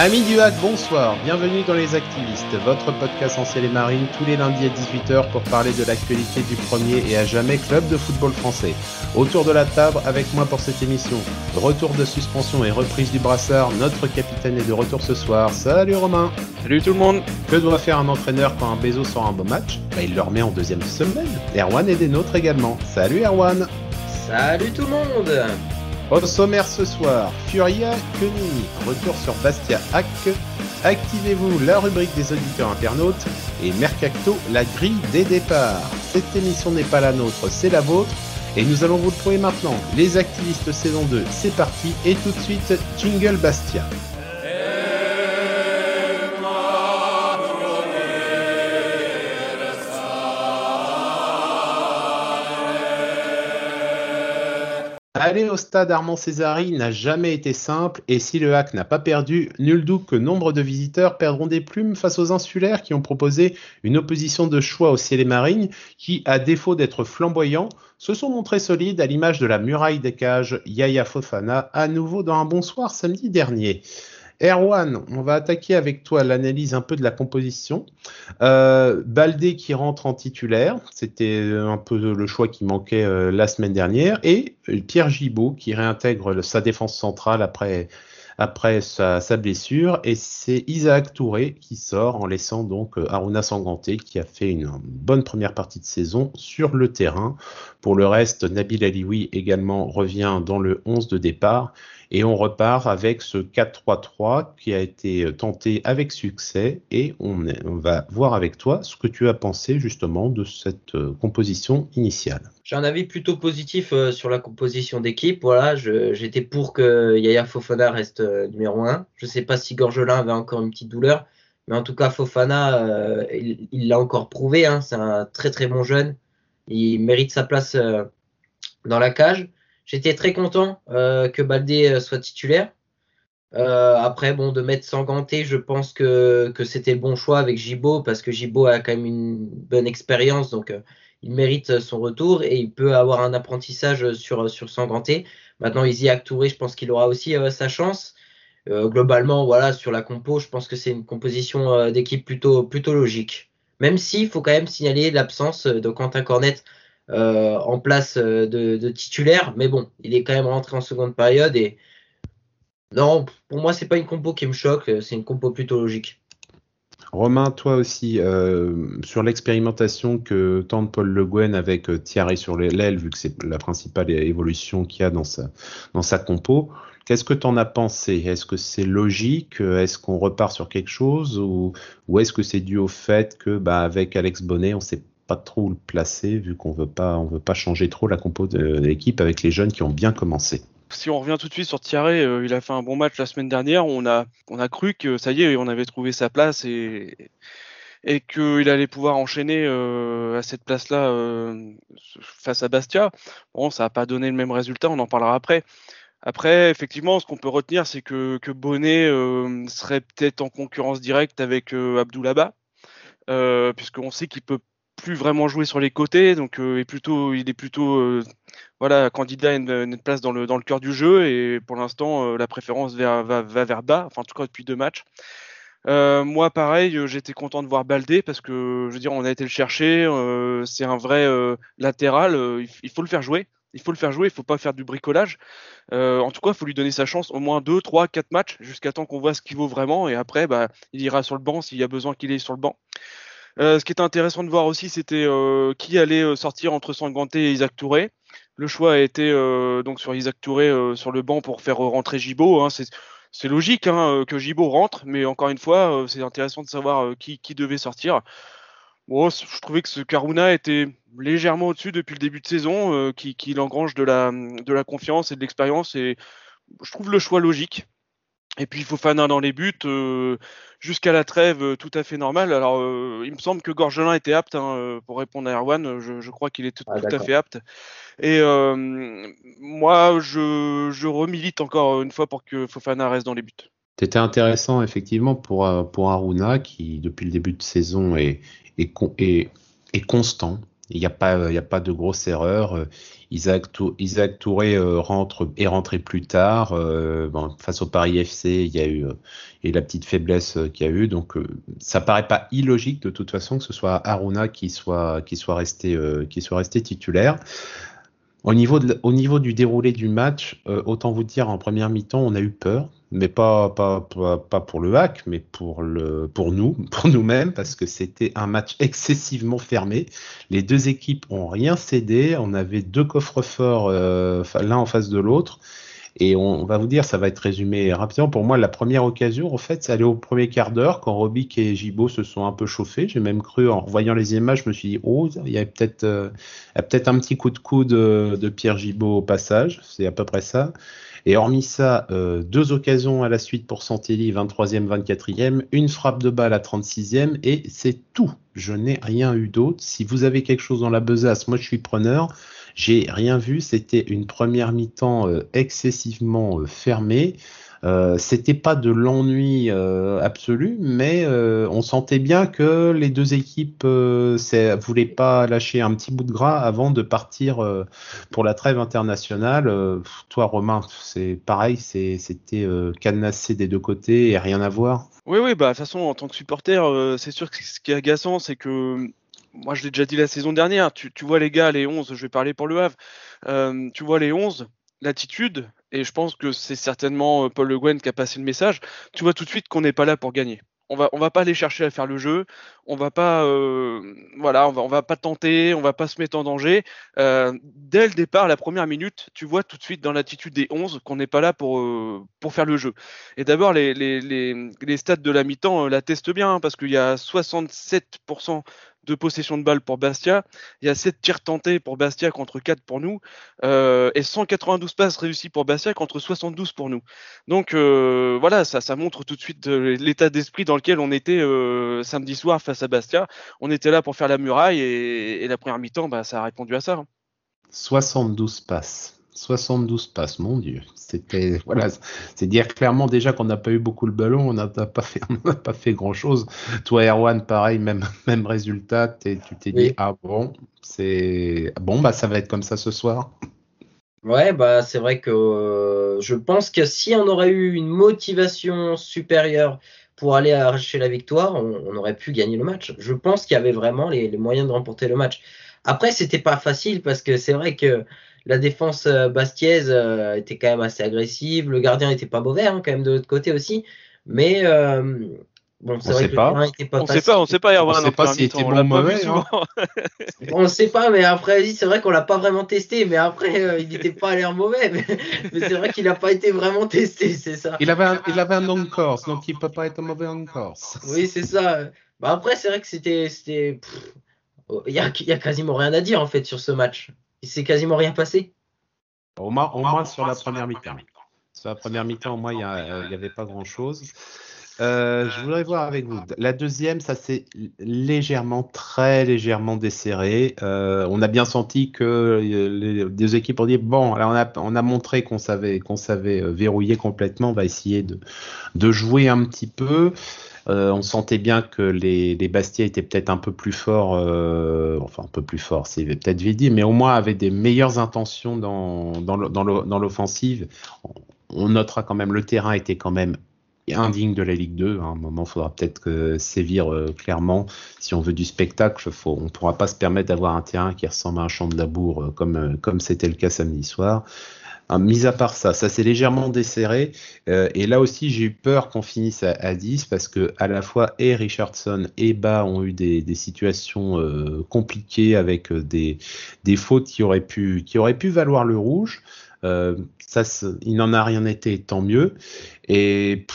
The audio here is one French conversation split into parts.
Amis du hack, bonsoir, bienvenue dans Les Activistes, votre podcast en ciel et marine tous les lundis à 18h pour parler de l'actualité du premier et à jamais club de football français. Autour de la table, avec moi pour cette émission, retour de suspension et reprise du brassard, notre capitaine est de retour ce soir. Salut Romain Salut tout le monde Que doit faire un entraîneur quand un Bézo sort un beau match? Bah, Il le remet en deuxième semaine. Erwan est des nôtres également. Salut Erwan Salut tout le monde au sommaire ce soir, Furia Koenig, retour sur Bastia Hack, activez-vous la rubrique des auditeurs internautes et Mercacto, la grille des départs. Cette émission n'est pas la nôtre, c'est la vôtre et nous allons vous le maintenant. Les activistes saison 2, c'est parti et tout de suite, Jingle Bastia. Aller au stade Armand Césari n'a jamais été simple et si le hack n'a pas perdu, nul doute que nombre de visiteurs perdront des plumes face aux insulaires qui ont proposé une opposition de choix au ciel et marine qui, à défaut d'être flamboyants, se sont montrés solides à l'image de la muraille des cages Yaya Fofana à nouveau dans un bonsoir samedi dernier. Erwan, on va attaquer avec toi l'analyse un peu de la composition. Euh, Baldé qui rentre en titulaire, c'était un peu le choix qui manquait euh, la semaine dernière, et euh, Pierre Gibaud qui réintègre sa défense centrale après sa, blessure. Et c'est Isaac Touré qui sort en laissant donc euh, Aruna Sanganté qui a fait une bonne première partie de saison sur le terrain. Pour le reste, Nabil Alioui également revient dans le 11 de départ. Et on repart avec ce 4-3-3 qui a été tenté avec succès. Et on, va voir avec toi ce que tu as pensé justement de cette euh, composition initiale. J'ai un avis plutôt positif euh, sur la composition d'équipe. Voilà, j'étais pour que Yaya Fofana reste euh, numéro 1. Je ne sais pas si Gorgelin avait encore une petite douleur. Mais en tout cas, Fofana, il l'a encore prouvé. Hein. C'est un très très bon jeune. Il mérite sa place dans la cage. J'étais très content euh, que Baldé euh, soit titulaire. Euh, après, bon, de mettre Sanganté, je pense que, que c'était le bon choix avec Gibo parce que Gibo a quand même une bonne expérience, donc il mérite son retour et il peut avoir un apprentissage sur, sur Sanganté. Maintenant, Isiak Touré, je pense qu'il aura aussi sa chance. globalement, voilà, sur la compo, je pense que c'est une composition d'équipe plutôt, plutôt logique. Même s'il faut quand même signaler l'absence de Quentin Cornet euh, en place euh, de, titulaire. Mais bon, il est quand même rentré en seconde période et non, pour moi, c'est pas une compo qui me choque, c'est une compo plutôt logique. Romain, toi aussi, euh, sur l'expérimentation que tente Paul Le Guen avec Thierry sur l'aile, vu que c'est la principale évolution qu'il y a dans sa, dans sa compo, qu'est-ce que tu en as pensé? Est-ce que c'est logique? Est-ce qu'on repart sur quelque chose? Ou, est-ce que c'est dû au fait que, bah, avec Alex Bonnet, on sait pas trop le placer vu qu'on veut pas, on veut pas changer trop la compo de, l'équipe avec les jeunes qui ont bien commencé. Si on revient tout de suite sur Thierry, euh, il a fait un bon match la semaine dernière. On a, on a cru que ça y est, on avait trouvé sa place et, et qu'il allait pouvoir enchaîner euh, à cette place-là euh, face à Bastia. Bon, ça n'a pas donné le même résultat, on en parlera après. Après, effectivement, ce qu'on peut retenir, c'est que, que Bonnet serait peut-être en concurrence directe avec Abdoulaba, puisqu'on sait qu'il peut plus vraiment jouer sur les côtés, donc euh, est plutôt, il est plutôt euh, voilà, candidat à une, place dans le, dans le cœur du jeu. Et pour l'instant, euh, la préférence va, va, vers bas, enfin en tout cas depuis deux matchs. moi, pareil, j'étais content de voir Baldé parce que je veux dire, on a été le chercher. c'est un vrai latéral. Il, faut le faire jouer. Il faut le faire jouer. Il faut pas faire du bricolage. en tout cas, il faut lui donner sa chance au moins deux, trois, quatre matchs jusqu'à temps qu'on voit ce qu'il vaut vraiment. Et après, bah, il ira sur le banc s'il y a besoin qu'il est sur le banc. Euh, ce qui était intéressant de voir aussi, c'était euh, qui allait euh, sortir entre Sanganté et Isaac Touré. Le choix a été donc sur Isaac Touré sur le banc pour faire rentrer Gibo. Hein. C'est logique hein, que Gibo rentre, mais encore une fois, c'est intéressant de savoir qui, devait sortir. je trouvais que ce Karuna était légèrement au-dessus depuis le début de saison, qui, qui engrange de la, de la confiance et de l'expérience. Et je trouve le choix logique. Et puis Fofana dans les buts, euh, jusqu'à la trêve, euh, tout à fait normal. Alors, euh, il me semble que Gorgelin était apte hein, pour répondre à Erwan. Je, crois qu'il est tout, ah, à fait apte. Et moi, je, je remilite encore une fois pour que Fofana reste dans les buts. C'était intéressant, effectivement, pour, pour Aruna, qui, depuis le début de saison, est, est, est, est constant. Il n'y a, pas, a pas de grosse erreur. Isaac, Isaac Touré rentre, est rentré plus tard. face au Paris FC, il y a eu et la petite faiblesse qu'il y a eu. Donc, ça paraît pas illogique de toute façon que ce soit Aruna qui soit, qui soit, resté, qui soit resté titulaire. Au niveau, au niveau du déroulé du match, autant vous dire, en première mi-temps, on a eu peur mais pas, pas, pas, pour le hack, mais pour, le, pour nous, pour nous-mêmes, parce que c'était un match excessivement fermé. Les deux équipes ont rien cédé. On avait deux coffres forts euh, l'un en face de l'autre. Et on, va vous dire, ça va être résumé rapidement. Pour moi, la première occasion, en fait, c'est aller au premier quart d'heure quand Robic et Gibo se sont un peu chauffés. J'ai même cru, en voyant les images, je me suis dit, oh, il y a peut-être euh, un petit coup de coude de, de Pierre Gibaud au passage. C'est à peu près ça. Et hormis ça, euh, deux occasions à la suite pour Santelli, 23e, 24e, une frappe de balle à 36e, et c'est tout. Je n'ai rien eu d'autre. Si vous avez quelque chose dans la besace, moi je suis preneur. J'ai rien vu. C'était une première mi-temps euh, excessivement euh, fermée. Euh, c'était pas de l'ennui euh, absolu, mais on sentait bien que les deux équipes ne voulaient pas lâcher un petit bout de gras avant de partir pour la trêve internationale. toi, Romain, c'est pareil, c'était cadenassé des deux côtés et rien à voir. Oui, oui, bah de toute façon, en tant que supporter, c'est sûr que ce qui est agaçant, c'est que moi, je l'ai déjà dit la saison dernière. Tu, vois les gars, les 11, je vais parler pour le Havre. tu vois les 11, l'attitude, et je pense que c'est certainement euh, Paul Le Guen qui a passé le message, tu vois tout de suite qu'on n'est pas là pour gagner. On va, on va pas aller chercher à faire le jeu, on va pas, euh, voilà, on va, pas tenter, on va pas se mettre en danger. Euh, dès le départ, la première minute, tu vois tout de suite dans l'attitude des 11 qu'on n'est pas là pour, pour faire le jeu. Et d'abord, les, les, les, les stats de la mi-temps l'attestent bien, hein, parce qu'il y a 67% de possession de balle pour Bastia. Il y a 7 tirs tentés pour Bastia contre 4 pour nous. Euh, et 192 passes réussies pour Bastia contre 72 pour nous. Donc euh, voilà, ça, montre tout de suite euh, l'état d'esprit dans lequel on était samedi soir face à Bastia. On était là pour faire la muraille et, la première mi-temps, bah, ça a répondu à ça. 72 hein. passes. 72 passes, mon Dieu. C'était voilà, c'est dire clairement déjà qu'on n'a pas eu beaucoup le ballon, on n'a pas fait, pas fait grand chose. Toi, Erwan, pareil, même même résultat. tu t'es dit ah bon, c'est bon bah ça va être comme ça ce soir. Ouais, bah c'est vrai que euh, je pense que si on aurait eu une motivation supérieure pour aller arracher la victoire, on, aurait pu gagner le match. Je pense qu'il y avait vraiment les, les moyens de remporter le match. Après, c'était pas facile parce que c'est vrai que la défense euh, bastiaise euh, était quand même assez agressive. Le gardien était pas mauvais, hein, quand même, de l'autre côté aussi. Mais euh, bon, c'est vrai que pas. le pas on sait pas, on sait pas, on sait pas s'il était bon ou mauvais. Hein. on ne sait pas, mais après, c'est vrai qu'on l'a pas vraiment testé. Mais après, il n'était pas à l'air mauvais. Mais, c'est vrai qu'il n'a pas été vraiment testé, c'est ça. Il avait un, il avait un long course, donc il peut pas être mauvais en course. Oui, c'est ça. Bah, après, c'est vrai que c'était. Il y a, y a quasiment rien à dire en fait sur ce match. Il s'est quasiment rien passé. Au moins, au moins sur la première mi-temps. Sur la première mi-temps, au moins, il n'y avait pas grand-chose. Euh, je voudrais voir avec vous. La deuxième, ça s'est légèrement, très légèrement desserré. Euh, on a bien senti que euh, les deux équipes ont dit bon, là on a, on a montré qu'on savait, qu'on savait verrouiller complètement. On va essayer de, de jouer un petit peu. Euh, on sentait bien que les, les étaient peut-être un peu plus forts, euh, enfin un peu plus forts, c'est peut-être vite mais au moins avaient des meilleures intentions dans, l'offensive. On notera quand même le terrain était quand même indigne de la Ligue 2. À un moment, il faudra peut-être sévir euh, clairement. Si on veut du spectacle, on ne pourra pas se permettre d'avoir un terrain qui ressemble à un champ de labour comme c'était le cas samedi soir. Hein, mis à part ça, ça s'est légèrement desserré. Euh, et là aussi, j'ai eu peur qu'on finisse à, 10 parce que à la fois et Richardson et Bas ont eu des, situations euh, compliquées avec euh, des, fautes qui auraient pu, valoir le rouge. ça, il n'en a rien été, tant mieux. Et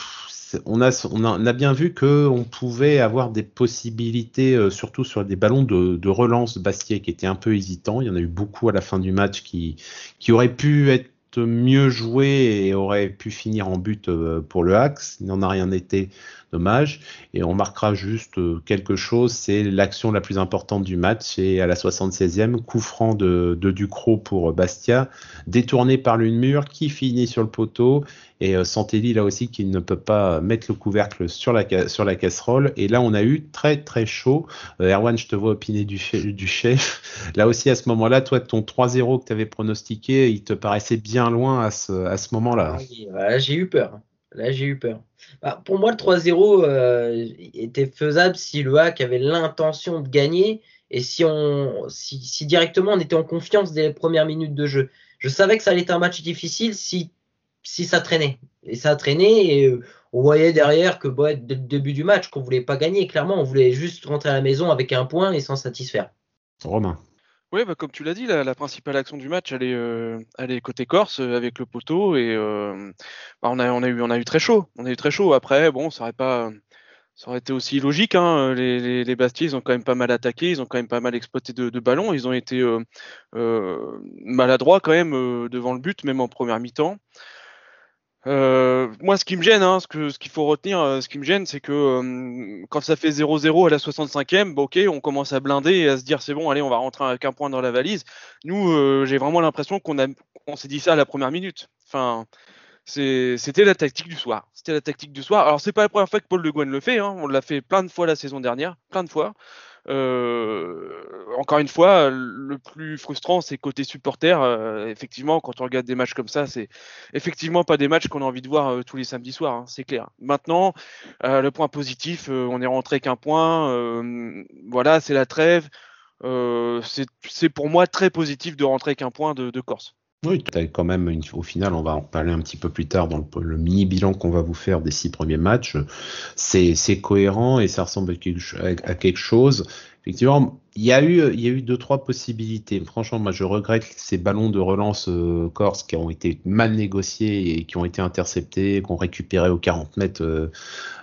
on a, bien vu qu'on pouvait avoir des possibilités, surtout sur des ballons de, de relance Bastier qui étaient un peu hésitants. Il y en a eu beaucoup à la fin du match qui auraient pu être mieux joué et aurait pu finir en but euh, pour le Axe. Il n'en a rien été, dommage. Et on marquera juste euh, quelque chose, c'est l'action la plus importante du match, et à la 76e, coup franc de, de Ducrot pour Bastia, détourné par l'une mur qui finit sur le poteau Et euh, Santelli, là aussi, qui ne peut pas mettre le couvercle sur la, casserole. Et là, on a eu très, très chaud. Euh, Erwan, je te vois opiner du, chef. Là aussi, à ce moment-là, toi, ton 3-0 que tu avais pronostiqué, il te paraissait bien loin à ce, à ce moment-là. Ah j'ai eu peur. Là, j'ai eu peur. Bah, pour moi, le 3-0 euh, était faisable si le hack avait l'intention de gagner et si, on, si, directement on était en confiance dès les premières minutes de jeu. Je savais que ça allait être un match difficile si si ça traînait. Et ça a traîné et euh, on voyait derrière que bon, dès le début du match qu'on voulait pas gagner. Clairement, on voulait juste rentrer à la maison avec un point et s'en satisfaire. Romain. Oui, bah, comme tu l'as dit, la, principale action du match, elle est, euh, côté Corse euh, avec le poteau et bah, on, a, on, a eu, on a eu très chaud. On a eu très chaud. Après, bon, ça aurait pas. Ça aurait été aussi logique. Hein. Les, les, les, Bastiers, ils ont quand même pas mal attaqué, ils ont quand même pas mal exploité de, de ballons, ils ont été maladroits quand même devant le but, même en première mi-temps. Euh, moi, ce qui me gêne, hein, ce qu'il ce faut retenir, euh, ce qui me gêne, c'est que euh, quand ça fait 0-0 à la 65e, bah, ok, on commence à blinder et à se dire c'est bon, allez, on va rentrer avec un point dans la valise. Nous, j'ai vraiment l'impression qu'on a, on s'est dit ça à la première minute. Enfin, c'était la tactique du soir. C'était la tactique du soir. Alors, c'est pas la première fois que Paul de Guen le fait. Hein. On l'a fait plein de fois la saison dernière, plein de fois. Euh, encore une fois, le plus frustrant, c'est côté supporter. Euh, effectivement, quand on regarde des matchs comme ça, c'est effectivement pas des matchs qu'on a envie de voir euh, tous les samedis soirs, hein, c'est clair. Maintenant, le point positif, on est rentré qu'un point. voilà, c'est la trêve. c'est pour moi très positif de rentrer qu'un point de, Corse. Oui, quand même, au final, on va en parler un petit peu plus tard dans le, mini bilan qu'on va vous faire des six premiers matchs. C'est cohérent et ça ressemble à quelque chose. Effectivement, il y a eu, il y a eu deux trois possibilités. Franchement, moi, je regrette ces ballons de relance euh, corse qui ont été mal négociés et qui ont été interceptés, qu'on récupérait aux 40 mètres euh,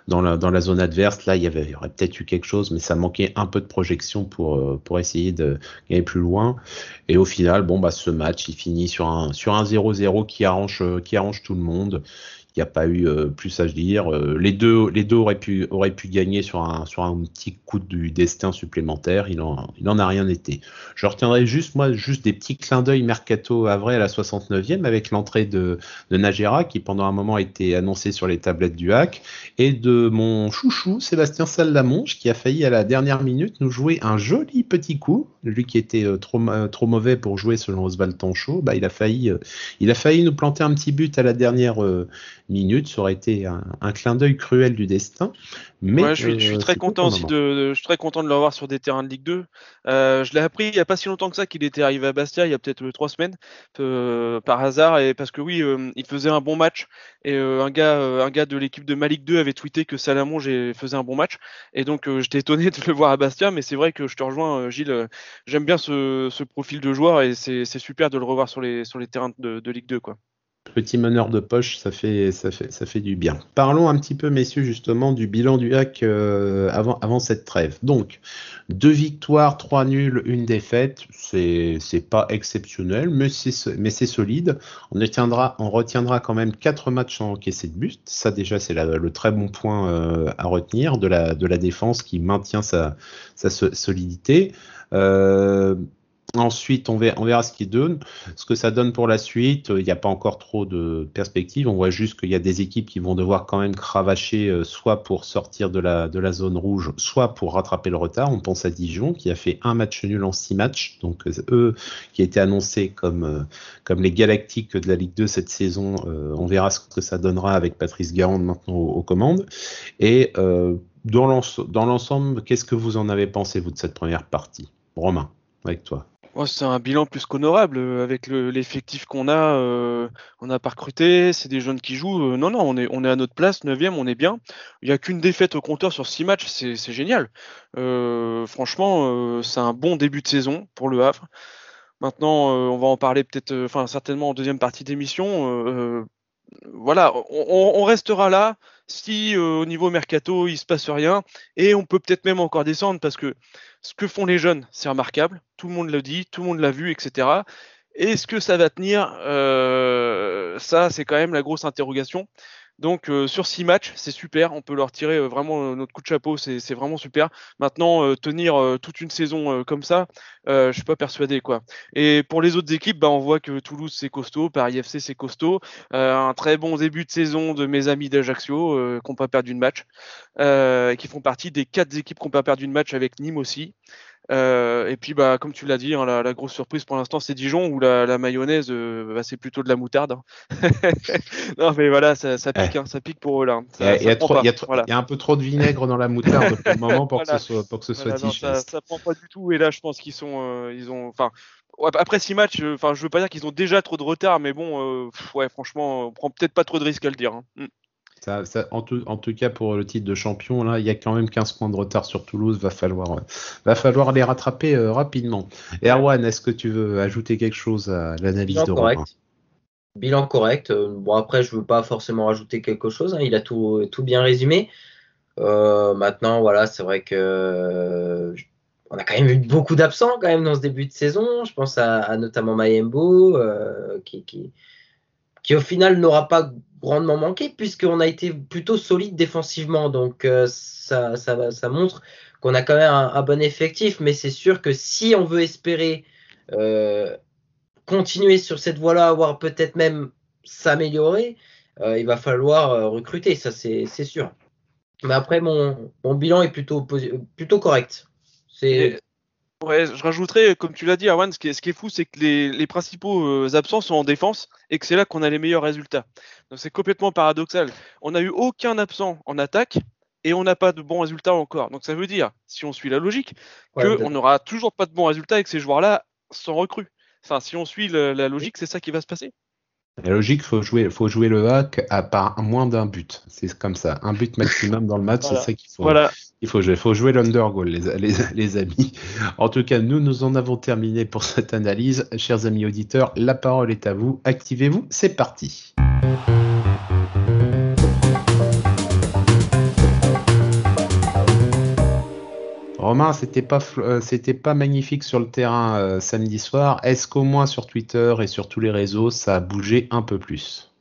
dans, la, dans la zone adverse. Là, il y, avait, il y aurait peut-être eu quelque chose, mais ça manquait un peu de projection pour, euh, pour essayer de gagner plus loin. Et au final, bon, bah, ce match, il finit sur un sur un 0-0 qui arrange, qui arrange tout le monde. Il n'y a pas eu euh, plus à dire. Euh, les deux, les deux auraient pu, auraient pu gagner sur un, sur un petit coup du destin supplémentaire. Il en, il en a rien été. Je retiendrai juste, moi, juste des petits clins d'œil mercato vrai à la 69e avec l'entrée de, de Najera qui pendant un moment a été annoncé sur les tablettes du hack et de mon chouchou Sébastien Salamonge qui a failli à la dernière minute nous jouer un joli petit coup. Lui qui était euh, trop, trop mauvais pour jouer selon Oswald Tanchot, bah, il a failli, il a failli nous planter un petit but à la dernière minutes, ça aurait été un, clin d'œil cruel du destin. Mais je, suis, euh, très content aussi de, je suis très content de l'avoir sur des terrains de Ligue 2. Euh, je l'ai appris il n'y a pas si longtemps que ça qu'il était arrivé à Bastia, il y a peut-être euh, trois semaines, par hasard, et parce que oui, il faisait un bon match et un gars, un gars de l'équipe de Malik 2 avait tweeté que Salamon faisait un bon match, et donc j'étais étonné de le voir à Bastia, mais c'est vrai que je te rejoins, Gilles. J'aime bien ce, profil de joueur et c'est super de le revoir sur les, sur les terrains de, de Ligue 2, quoi petit meneur de poche, ça fait, du bien. Parlons un petit peu, messieurs, justement, du bilan du hack euh, avant, cette trêve. Donc, deux victoires, trois nuls, une défaite. C'est, pas exceptionnel, mais c'est, solide. On retiendra, quand même quatre matchs en de but. Ça, déjà, c'est le très bon point euh, à retenir de la, défense qui maintient sa, sa solidité. Euh, Ensuite, on verra, ce qu'il donne, ce que ça donne pour la suite. Il n'y a pas encore trop de perspectives. On voit juste qu'il y a des équipes qui vont devoir quand même cravacher, euh, soit pour sortir de la, zone rouge, soit pour rattraper le retard. On pense à Dijon, qui a fait un match nul en six matchs. Donc, euh, eux, qui étaient annoncés comme, euh, comme les Galactiques de la Ligue 2 cette saison, on verra ce que ça donnera avec Patrice Garande maintenant aux, commandes. Et dans l'ensemble, qu'est-ce que vous en avez pensé, vous, de cette première partie? Romain, avec toi c'est un bilan plus qu'honorable euh, avec l'effectif qu'on a. Euh, on n'a pas recruté, c'est des jeunes qui jouent. Euh, non, non, on est, on est à notre place, 9 on est bien. Il n'y a qu'une défaite au compteur sur 6 matchs, c'est génial. franchement, c'est un bon début de saison pour le Havre. Maintenant, on va en parler peut-être, enfin certainement en deuxième partie d'émission. voilà, on, restera là si au niveau mercato il se passe rien et on peut peut-être même encore descendre parce que ce que font les jeunes, c'est remarquable. Tout le monde le dit, tout le monde l'a vu, etc. Est-ce que ça va tenir euh, Ça, c'est quand même la grosse interrogation. Donc euh, sur six matchs, c'est super. On peut leur tirer euh, vraiment euh, notre coup de chapeau, c'est vraiment super. Maintenant, tenir toute une saison comme ça, je suis pas persuadé. Et pour les autres équipes, bah, on voit que Toulouse c'est costaud, Paris FC c'est costaud. un très bon début de saison de mes amis d'Ajaccio qui n'ont pas perdu de match, qui font partie des quatre équipes qui n'ont pas perdu de match avec Nîmes aussi. Euh, et puis, bah, comme tu l'as dit, hein, la, grosse surprise pour l'instant, c'est Dijon, où la, mayonnaise, euh, bah, c'est plutôt de la moutarde. Hein. non, mais voilà, ça, pique, hein, ça pique pour eux là. Il y, a un peu trop de vinaigre dans la moutarde pour le moment pour que ce soit, pour que ce soit ça, ça prend pas du tout. Et là, je pense qu'ils sont, euh, ils ont, enfin, après six matchs, enfin, je veux pas dire qu'ils ont déjà trop de retard, mais bon, ouais, franchement, on prend peut-être pas trop de risques à le dire. Mm en, tout, cas, pour le titre de champion, là, il y a quand même 15 points de retard sur Toulouse. Va falloir, euh, va falloir les rattraper euh, rapidement. Erwan, est-ce que tu veux ajouter quelque chose à l'analyse de Romain? Bilan correct. Euh, bon, après, je ne veux pas forcément rajouter quelque chose. Hein. il a tout, tout bien résumé. maintenant, voilà, c'est vrai que on a quand même eu beaucoup d'absents quand même dans ce début de saison. Je pense à, notamment Mayembo, qui, qui, qui, au final n'aura pas grandement manqué puisqu'on a été plutôt solide défensivement. Donc euh, ça, ça, ça, montre qu'on a quand même un, bon effectif. Mais c'est sûr que si on veut espérer euh, continuer sur cette voie-là, avoir peut-être même s'améliorer, euh, il va falloir recruter, ça c'est sûr. Mais après, mon, mon, bilan est plutôt, plutôt correct. C'est Ouais, je rajouterais, comme tu l'as dit, Arwan, ce qui est, ce qui est fou, c'est que les, principaux euh, absents sont en défense et que c'est là qu'on a les meilleurs résultats. Donc c'est complètement paradoxal. On n'a eu aucun absent en attaque et on n'a pas de bons résultats encore. Donc ça veut dire, si on suit la logique, qu'on n'aura toujours pas de bons résultats avec ces joueurs-là sans recrue. Enfin, si on suit la logique, c'est ça qui va se passer. La logique, faut jouer, faut jouer le hack à part moins d'un but. C'est comme ça, un but maximum dans le match, c'est ça qu'il faut. Voilà. Il faut jouer, faut jouer les, les, amis. En tout cas, nous, nous en avons terminé pour cette analyse. Chers amis auditeurs, la parole est à vous. Activez-vous, c'est parti. Romain, c'était pas euh, c'était pas magnifique sur le terrain euh, samedi soir. Est-ce qu'au moins sur Twitter et sur tous les réseaux, ça a bougé un peu plus?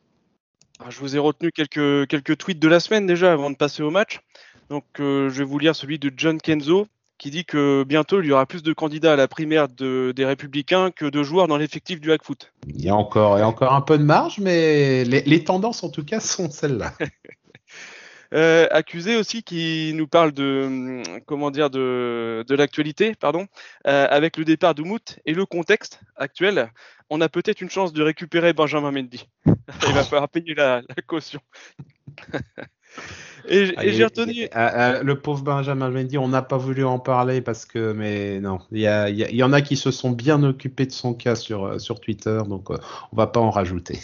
Ah, Je vous ai retenu quelques quelques tweets de la semaine déjà avant de passer au match. Donc euh, je vais vous lire celui de John Kenzo qui dit que bientôt il y aura plus de candidats à la primaire des Républicains que de joueurs dans l'effectif du hack-foot. Il y a encore, il y a encore un peu de marge, mais les tendances en tout cas sont celles-là. Euh, accusé aussi qui nous parle de hum, comment dire de, de l'actualité, pardon, euh, avec le départ d'Oumout et le contexte actuel, on a peut-être une chance de récupérer Benjamin Mendy. Il va falloir payer la, caution. et, ah, j'ai retenu. Ah, ah, le pauvre Benjamin Mendy, on n'a pas voulu en parler parce que, mais non, il y, y, y, en a qui se sont bien occupés de son cas sur, sur Twitter, donc euh, on va pas en rajouter.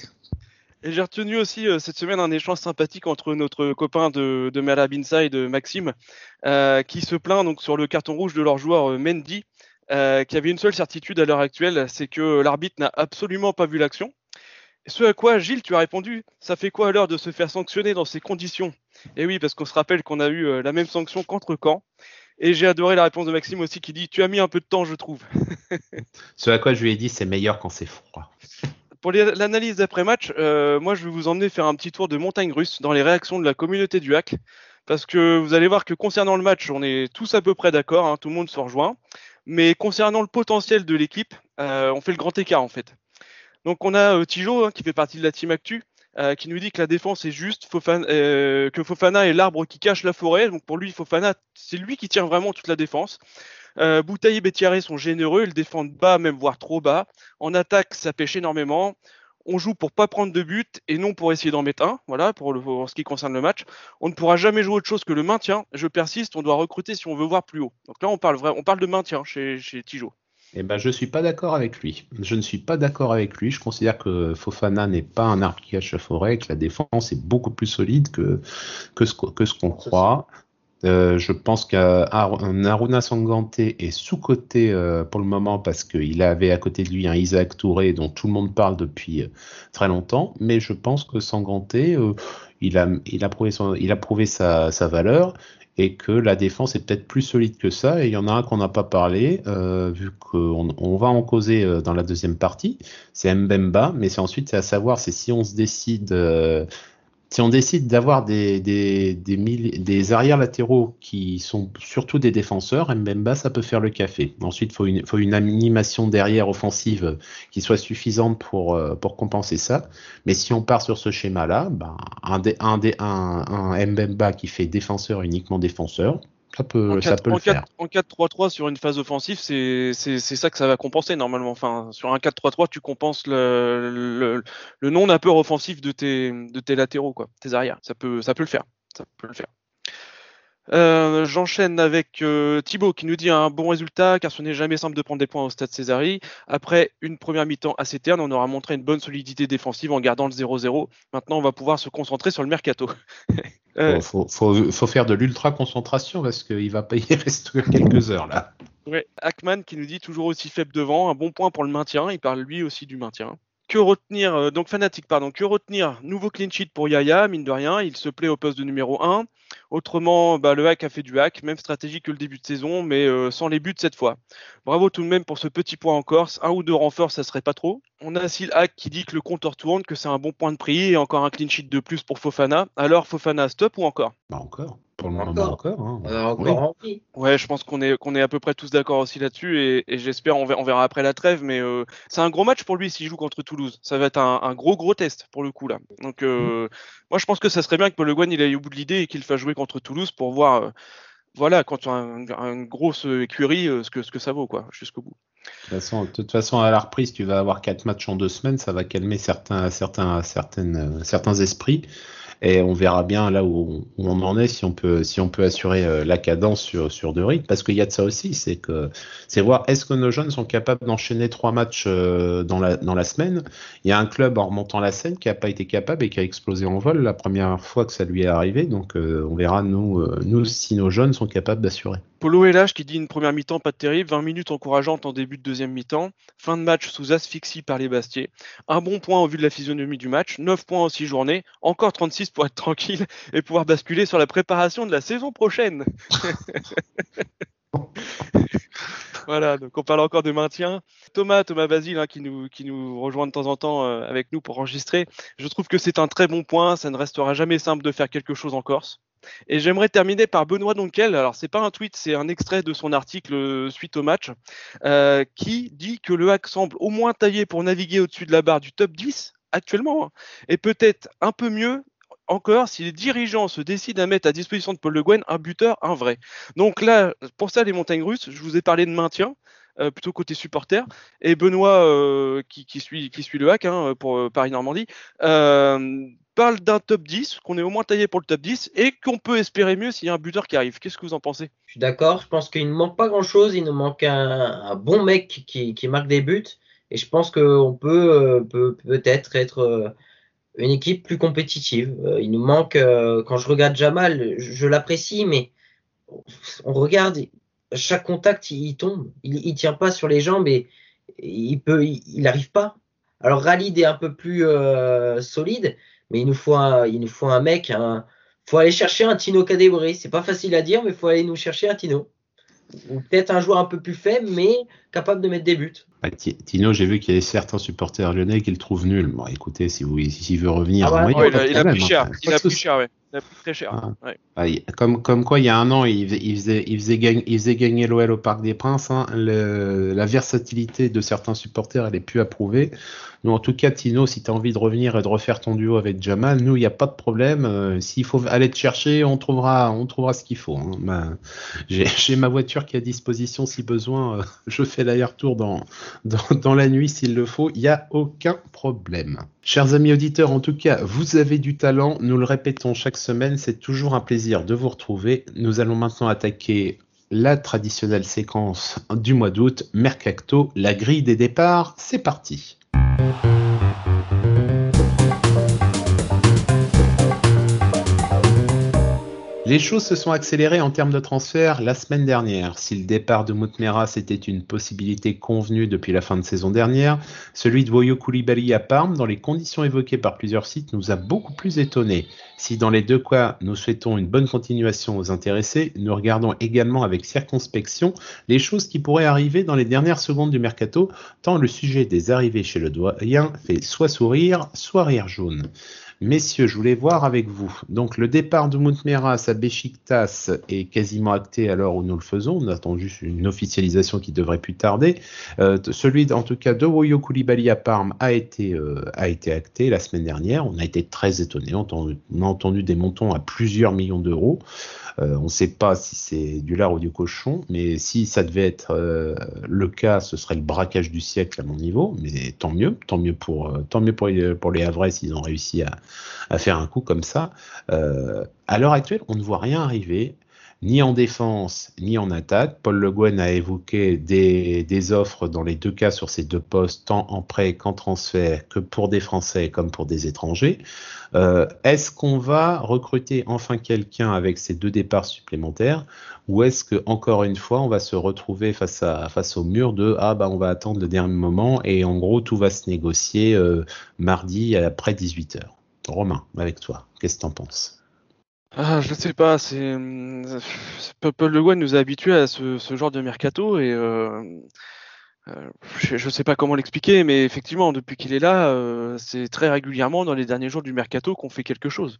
Et j'ai retenu aussi euh, cette semaine un échange sympathique entre notre copain de, de Malab Inside, Maxime, euh, qui se plaint donc sur le carton rouge de leur joueur euh, Mendy, qui avait une seule certitude à l'heure actuelle, c'est que l'arbitre n'a absolument pas vu l'action. Ce à quoi, Gilles, tu as répondu, ça fait quoi à l'heure de se faire sanctionner dans ces conditions? Et oui, parce qu'on se rappelle qu'on a eu la même sanction contre Caen. Et j'ai adoré la réponse de Maxime aussi qui dit Tu as mis un peu de temps, je trouve. Ce à quoi je lui ai dit C'est meilleur quand c'est froid. Pour l'analyse d'après-match, euh, moi je vais vous emmener faire un petit tour de montagne russe dans les réactions de la communauté du hack. Parce que vous allez voir que concernant le match, on est tous à peu près d'accord, hein, tout le monde se rejoint. Mais concernant le potentiel de l'équipe, euh, on fait le grand écart en fait. Donc on a euh, Tijo hein, qui fait partie de la team Actu, qui nous dit que la défense est juste, que Fofana est l'arbre qui cache la forêt. Donc pour lui, Fofana, c'est lui qui tient vraiment toute la défense. Euh, et Bétiaré sont généreux, ils défendent bas, même voire trop bas. En attaque, ça pêche énormément. On joue pour pas prendre de but et non pour essayer d'en mettre un. Voilà, pour, le, ce qui concerne le match. On ne pourra jamais jouer autre chose que le maintien. Je persiste, on doit recruter si on veut voir plus haut. Donc là, on parle, vrai, on parle de maintien chez, chez Tijo. Eh ben, je suis pas d'accord avec lui. Je ne suis pas d'accord avec lui. Je considère que Fofana n'est pas un arbre qui cache la forêt, que la défense est beaucoup plus solide que, que ce, que ce qu'on croit. Euh, je pense qu'Aruna Sangante est sous-coté euh, pour le moment parce qu'il avait à côté de lui un Isaac Touré dont tout le monde parle depuis euh, très longtemps. Mais je pense que Sangante, il, a, il, a prouvé, il a prouvé sa, sa, valeur et que la défense est peut-être plus solide que ça. Et il y en a un qu'on n'a pas parlé, vu qu'on on va en causer dans la deuxième partie. C'est Mbemba, mais c'est ensuite à savoir si on se décide si on décide d'avoir des, des, des, arrières latéraux qui sont surtout des défenseurs, Mbemba, ça peut faire le café. Ensuite, il faut une, animation derrière offensive qui soit suffisante pour, euh, pour compenser ça. Mais si on part sur ce schéma-là, ben, un, un Mbemba qui fait défenseur uniquement défenseur, ça peut, ça peut le faire. en 4-3-3 sur une phase offensive, c'est ça que ça va compenser normalement. Enfin, sur un 4-3-3, tu compenses le, le, le non-apport offensif de tes, de tes latéraux, quoi, tes arrières. Ça peut, ça peut le faire. Ça peut le faire. Euh, j'enchaîne avec euh, Thibaut qui nous dit un bon résultat car ce n'est jamais simple de prendre des points au stade Césari. Après une première mi-temps assez terne, on aura montré une bonne solidité défensive en gardant le 0-0. Maintenant, on va pouvoir se concentrer sur le mercato. euh, faut, faut, faut, faire de l'ultra concentration parce qu'il va payer reste quelques heures là. Ouais. Ackman qui nous dit toujours aussi faible devant, un bon point pour le maintien. Il parle lui aussi du maintien que retenir, euh, donc fanatique, pardon, que retenir Nouveau clean sheet pour Yaya, mine de rien, il se plaît au poste de numéro 1. Autrement, bah, le hack a fait du hack, même stratégie que le début de saison, mais euh, sans les buts cette fois. Bravo tout de même pour ce petit point en Corse. Un ou deux renforts, ça serait pas trop. On a Sil Hack qui dit que le compteur tourne, que c'est un bon point de prix et encore un clean sheet de plus pour Fofana. Alors Fofana, stop ou encore? Bah encore. Pour le moment encore. Hein. Euh, encore oui. Ouais, je pense qu'on est, qu'on est à peu près tous d'accord aussi là-dessus et, et j'espère, on, on, verra après la trêve, mais euh, c'est un gros match pour lui s'il joue contre Toulouse. Ça va être un, un, gros gros test pour le coup là. Donc euh, mm. moi je pense que ça serait bien que Paul Le Guen il aille au bout de l'idée et qu'il fasse jouer contre Toulouse pour voir, euh, voilà, quand un, un grosse écurie, ce que, ce que ça vaut quoi, jusqu'au bout. De toute, façon, de toute façon, à la reprise, tu vas avoir quatre matchs en deux semaines, ça va calmer certains, certains, certaines, certains esprits. Et on verra bien là où, où, on en est si on peut si on peut assurer euh, la cadence sur sur deux rythmes. Parce qu'il y a de ça aussi c'est que c'est voir est-ce que nos jeunes sont capables d'enchaîner trois matchs euh, dans la dans la semaine? Il y a un club en remontant la scène qui a pas été capable et qui a explosé en vol la première fois que ça lui est arrivé. Donc euh, on verra nous nous si nos jeunes sont capables d'assurer Polo LH qui dit une première mi-temps pas terrible, 20 minutes encourageantes en début de deuxième mi-temps, fin de match sous asphyxie par les Bastiers, un bon point au vu de la physionomie du match, 9 points en 6 journées, encore 36 pour être tranquille et pouvoir basculer sur la préparation de la saison prochaine. voilà, donc on parle encore de maintien. Thomas, Thomas Basile, hein, qui, nous, qui rejoint de temps en temps euh, avec nous pour enregistrer, je trouve que c'est un très bon point, ça ne restera jamais simple de faire quelque chose en Corse. Et j'aimerais terminer par Benoît Donkel. Alors, c'est pas un tweet, c'est un extrait de son article euh, suite au match, euh, qui dit que le hack semble au moins taillé pour naviguer au-dessus de la barre du top 10 actuellement, hein, et peut-être un peu mieux encore si les dirigeants se décident à mettre à disposition de Paul Le Guen un buteur, un vrai. Donc là, pour ça, les montagnes russes, je vous ai parlé de maintien. Euh, plutôt côté supporter. Et Benoît, euh, qui, suit, le hack hein, pour euh, Paris-Normandie, euh, parle d'un top 10, qu'on est au moins taillé pour le top 10 et qu'on peut espérer mieux s'il y a un buteur qui arrive. Qu'est-ce que vous en pensez? Je suis d'accord, je pense qu'il ne manque pas grand-chose, il nous manque un, bon mec qui, marque des buts et je pense qu'on peut peut peut-être être une équipe plus compétitive. il nous manque, quand je regarde Jamal, je, l'apprécie, mais on regarde, chaque contact, il, il tombe. Il, il, tient pas sur les jambes et il peut, il n'arrive pas. Alors Ralid est un peu plus euh, solide, mais il nous faut un, il nous faut un mec. Un, faut aller chercher un Tino Cadebré. C'est pas facile à dire, mais faut aller nous chercher un Tino. Ou peut-être un joueur un peu plus faible, mais capable de mettre des buts. Tino, j'ai vu qu'il y a certains supporters lyonnais qui le trouvent nul. Bon, écoutez, si vous, s'il veut revenir, ah ouais, il, il, a, plus cher. Il a plus cher, ouais très cher. Ah. Ouais. Ah, comme, comme quoi, il y a un an, il, il faisait, il faisait, gagner, il faisait gagner l'OL au Parc des Princes. Hein. Le, la versatilité de certains supporters, elle est plus approuvée. Nous, en tout cas, Tino, si tu as envie de revenir et de refaire ton duo avec Jamal, nous, il n'y a pas de problème. Euh, S'il faut aller te chercher, on trouvera, on trouvera ce qu'il faut. Hein. Ben, J'ai ma voiture qui est à disposition si besoin. Euh, je fais l'aller-retour dans, dans, dans la nuit s'il le faut. Il n'y a aucun problème. Chers amis auditeurs, en tout cas, vous avez du talent. Nous le répétons chaque semaine. C'est toujours un plaisir de vous retrouver. Nous allons maintenant attaquer la traditionnelle séquence du mois d'août, Mercacto, la grille des départs. C'est parti. Les choses se sont accélérées en termes de transfert la semaine dernière. Si le départ de Moutmeras était une possibilité convenue depuis la fin de saison dernière, celui de Voyo Koulibaly à Parme, dans les conditions évoquées par plusieurs sites, nous a beaucoup plus étonnés. Si dans les deux cas, nous souhaitons une bonne continuation aux intéressés, nous regardons également avec circonspection les choses qui pourraient arriver dans les dernières secondes du mercato, tant le sujet des arrivées chez le doyen fait soit sourire, soit rire jaune. Messieurs, je voulais voir avec vous. Donc, le départ de Moutmeras à Besiktas est quasiment acté à l'heure où nous le faisons. On attend juste une officialisation qui devrait plus tarder. Euh, celui, en tout cas, de Woyo Koulibaly à Parme a été, euh, a été acté la semaine dernière. On a été très étonnés. On, on a entendu des montants à plusieurs millions d'euros. Euh, on ne sait pas si c'est du lard ou du cochon, mais si ça devait être euh, le cas, ce serait le braquage du siècle à mon niveau. Mais tant mieux, tant mieux pour, euh, tant mieux pour, les Havrais s'ils ont réussi à, à, faire un coup comme ça. à l'heure actuelle, on ne voit rien arriver ni en défense ni en attaque. Paul Le Guen a évoqué des, offres dans les deux cas sur ces deux postes, tant en prêt qu'en transfert, que pour des Français comme pour des étrangers. Euh, est-ce qu'on va recruter enfin quelqu'un avec ces deux départs supplémentaires ou est-ce que encore une fois on va se retrouver face au mur de ah bah on va attendre le dernier moment et en gros tout va se négocier euh, mardi après 18h. Romain, avec toi, qu'est-ce que tu en penses? Ah, je ne sais pas, c'est Paul Le nous a habitués à ce, genre de mercato et euh, euh, je ne sais pas comment l'expliquer, mais effectivement, depuis qu'il est là, euh, c'est très régulièrement dans les derniers jours du mercato qu'on fait quelque chose.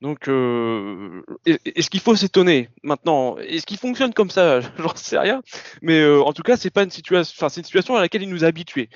Donc, est-ce qu'il faut s'étonner maintenant? Est-ce qu'il fonctionne comme ça? J'en sais rien. Mais en tout cas, c'est pas une situation, enfin, c'est une situation à laquelle il nous a habitués.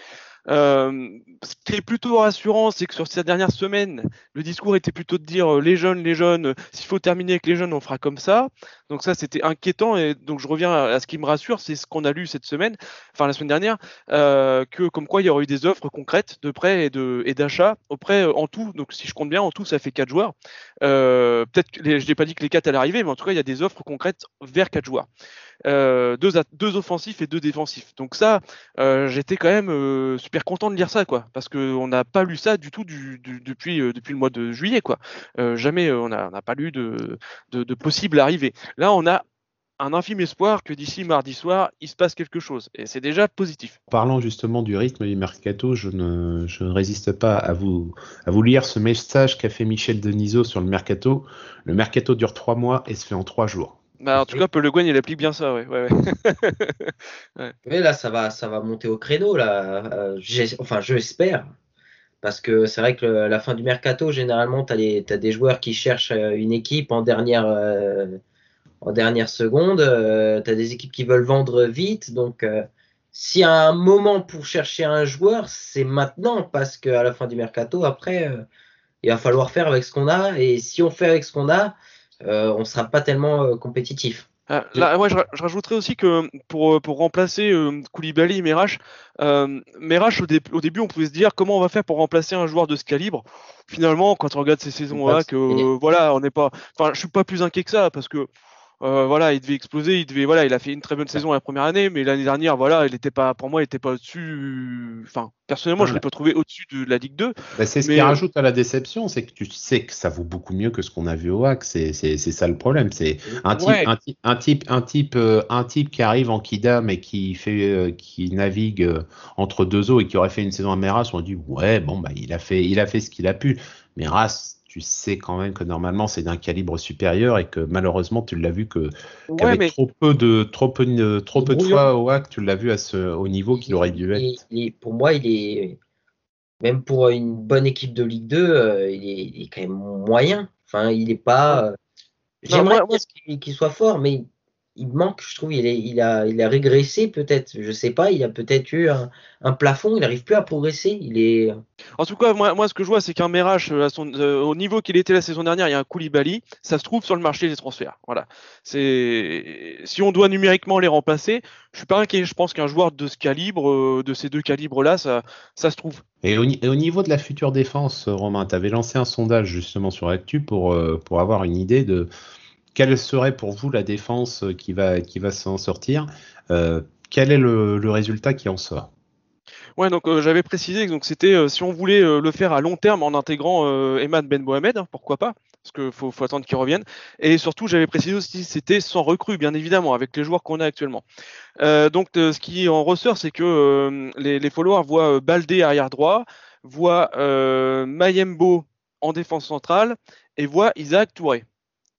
Euh, ce qui est plutôt rassurant, c'est que sur ces dernières semaines, le discours était plutôt de dire euh, les jeunes, les jeunes, euh, s'il faut terminer avec les jeunes, on fera comme ça. Donc ça, c'était inquiétant. Et donc je reviens à, ce qui me rassure, c'est ce qu'on a lu cette semaine, enfin la semaine dernière, que comme quoi il y aurait eu des offres concrètes de prêt et et d'achat auprès en tout. Donc si je compte bien, en tout, ça fait quatre joueurs. Peut-être je n'ai pas dit que les quatre allaient arriver, mais en tout cas, il y a des offres concrètes vers quatre joueurs. Euh, deux, offensifs et deux défensifs. Donc ça, euh, j'étais quand même euh, super content de lire ça, quoi, parce qu'on n'a pas lu ça du tout depuis, le mois de juillet, quoi. jamais on n'a pas lu de, possible arrivée. Là, on a un infime espoir que d'ici mardi soir, il se passe quelque chose. Et c'est déjà positif. Parlant justement du rythme du mercato, je ne, je ne résiste pas à vous, à vous lire ce message qu'a fait Michel Denisot sur le mercato. Le mercato dure trois mois et se fait en trois jours. Bah, en tout cas, Le Guen, il applique bien ça, ouais. ouais, ouais. là, ça va, ça va monter au créneau, là. Euh, enfin, j'espère. Parce que c'est vrai que la fin du mercato, généralement, tu as, des joueurs qui cherchent euh, une équipe en dernière, euh, en dernière seconde. tu as des équipes qui veulent vendre vite. Donc, s'il y a un moment pour chercher un joueur, c'est maintenant. Parce qu'à la fin du mercato, après, il va falloir faire avec ce qu'on a. Et si on fait avec ce qu'on a, euh, on ne sera pas tellement euh, compétitif. Ah, là, je, rajouterais aussi que pour, euh, pour remplacer Koulibaly et Merash, euh, Merash au, au, début on pouvait se dire comment on va faire pour remplacer un joueur de ce calibre? Finalement, quand on regarde ces saisons-là, que voilà, on n'est pas, enfin, je suis pas plus inquiet que ça parce que euh, voilà, il devait exploser, il devait, voilà, il a fait une très bonne saison la première année, mais l'année dernière, voilà, il était pas, pour moi, il était pas au-dessus. Enfin, personnellement, je l'ai pas trouvé au-dessus de la Ligue 2. Bah, c'est ce qui rajoute à la déception, c'est que tu sais que ça vaut beaucoup mieux que ce qu'on a vu au HAC. C'est, ça le problème. C'est un type, un type, un type, un type, euh, un type qui arrive en Kidam et qui fait, euh, qui navigue entre deux eaux et qui aurait fait une saison à Meras, on dit ouais, bon bah, il a fait, il a fait ce qu'il a pu. Meras, tu sais quand même que normalement c'est d'un calibre supérieur et que malheureusement tu l'as vu que qu'avec trop peu de trop peu, trop peu de fois au hack tu l'as vu à ce au niveau qu'il aurait dû être. pour moi il est même pour une bonne équipe de Ligue 2 euh, il, est, il, est, quand même moyen. Enfin il est pas. Euh, j'aimerais qu'il soit fort mais il manque, je trouve, il, est, il, a, il a régressé peut-être, je sais pas, il a peut-être eu un, plafond, il n'arrive plus à progresser. Il est... En tout cas, moi, moi ce que je vois, c'est qu'un Merach, euh, euh, au niveau qu'il était la saison dernière, il y a un Koulibaly, ça se trouve sur le marché des transferts. Voilà. C'est Si on doit numériquement les remplacer, je suis pas inquiet. Je pense qu'un joueur de ce calibre, euh, de ces deux calibres-là, ça, ça se trouve. Et au, niveau de la future défense, Romain, tu avais lancé un sondage justement sur Actu pour, pour avoir une idée de quelle serait pour vous la défense qui va, qui va s'en sortir euh, Quel est le, résultat qui en sort? Ouais, donc euh, j'avais précisé que c'était euh, si on voulait le faire à long terme en intégrant Eman Ben Mohamed, hein, pourquoi pas? Parce qu'il faut, faut, attendre qu'il revienne. Et surtout, j'avais précisé aussi c'était sans recrue, bien évidemment, avec les joueurs qu'on a actuellement. donc ce qui en ressort, c'est que les, les, followers voient Baldé arrière droit, voient Mayembo en défense centrale et voient Isaac Touré.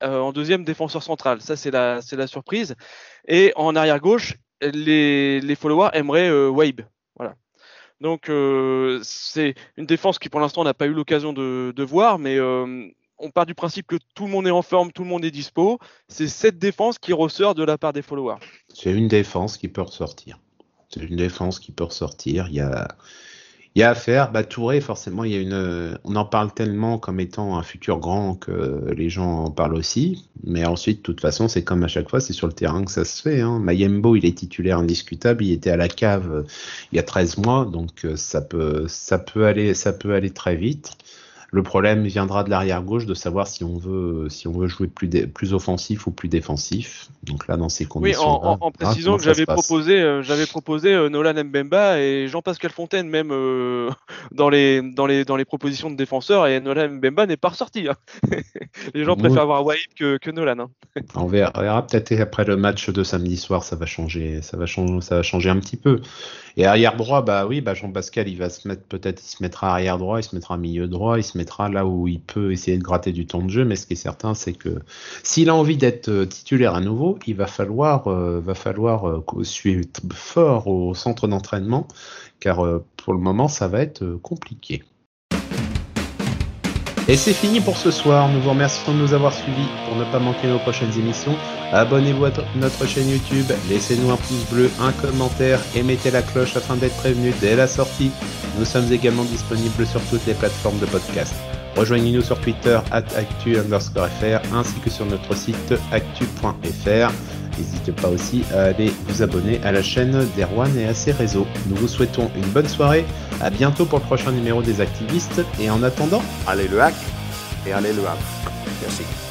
Euh, en deuxième défenseur central. Ça, c'est la, c'est la surprise. Et en arrière gauche, les, followers aimeraient euh, Wabe. Voilà. Donc c'est une défense qui pour l'instant n'a pas eu l'occasion de, voir, mais on part du principe que tout le monde est en forme, tout le monde est dispo. C'est cette défense qui ressort de la part des followers. C'est une défense qui peut ressortir. C'est une défense qui peut ressortir. Il y a, il y a à faire. Bah, Touré, forcément. On en parle tellement comme étant un futur grand que les gens en parlent aussi. Mais ensuite, de toute façon, c'est comme à chaque fois, c'est sur le terrain que ça se fait. Hein. Mayembo, il est titulaire indiscutable. Il était à la cave euh, il y a 13 mois, donc euh, ça peut, ça peut aller, ça peut aller très vite. Le problème viendra de l'arrière gauche de savoir si on veut, si on veut jouer plus, plus offensif ou plus défensif. Donc là, dans ces conditions. Oui, en, en, précisant que j'avais proposé, euh, j'avais proposé euh, Nolan Mbemba et Jean-Pascal Fontaine même euh, dans les dans les dans les propositions de défenseurs et Nolan Mbemba n'est pas ressorti. Hein. les gens préfèrent avoir White que, que Nolan. Hein. on verra, peut-être après le match de samedi soir, ça va changer, ça va changer, ça va changer un petit peu. Et arrière droit, bah oui, bah Jean-Pascal, il va se mettre peut-être, il se mettra arrière droit, il se mettra milieu droit, il se là où il peut essayer de gratter du temps de jeu. Mais ce qui est certain, c'est que s'il a envie d'être euh, titulaire à nouveau, il va falloir, euh, va falloir euh, suivre fort au centre d'entraînement, car pour le moment, ça va être compliqué. Et c'est fini pour ce soir. Nous vous remercions de nous avoir suivis. Pour ne pas manquer nos prochaines émissions, abonnez-vous à notre chaîne YouTube, laissez-nous un pouce bleu, un commentaire et mettez la cloche afin d'être prévenu dès la sortie. Nous sommes également disponibles sur toutes les plateformes de podcast. Rejoignez-nous sur Twitter actu ainsi que sur notre site actu.fr. N'hésitez pas aussi à aller vous abonner à la chaîne d'Erwan et à ses réseaux. Nous vous souhaitons une bonne soirée, à bientôt pour le prochain numéro des activistes et en attendant, allez le hack et allez le hack. Merci.